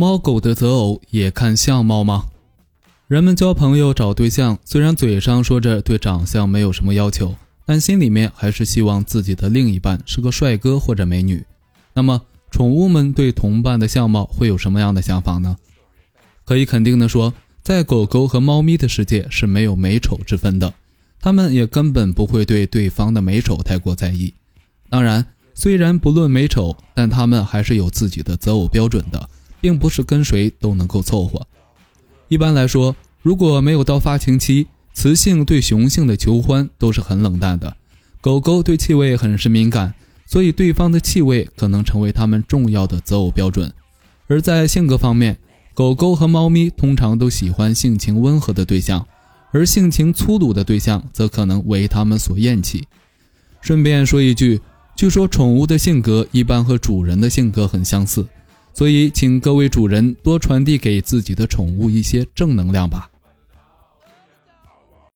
猫狗的择偶也看相貌吗？人们交朋友找对象，虽然嘴上说着对长相没有什么要求，但心里面还是希望自己的另一半是个帅哥或者美女。那么，宠物们对同伴的相貌会有什么样的想法呢？可以肯定的说，在狗狗和猫咪的世界是没有美丑之分的，它们也根本不会对对方的美丑太过在意。当然，虽然不论美丑，但它们还是有自己的择偶标准的，并不是跟谁都能够凑合。一般来说，如果没有到发情期，雌性对雄性的求欢都是很冷淡的。狗狗对气味很是敏感，所以对方的气味可能成为它们重要的择偶标准。而在性格方面，狗狗和猫咪通常都喜欢性情温和的对象，而性情粗鲁的对象则可能为它们所厌弃。顺便说一句，据说宠物的性格一般和主人的性格很相似。所以，请各位主人多传递给自己的宠物一些正能量吧。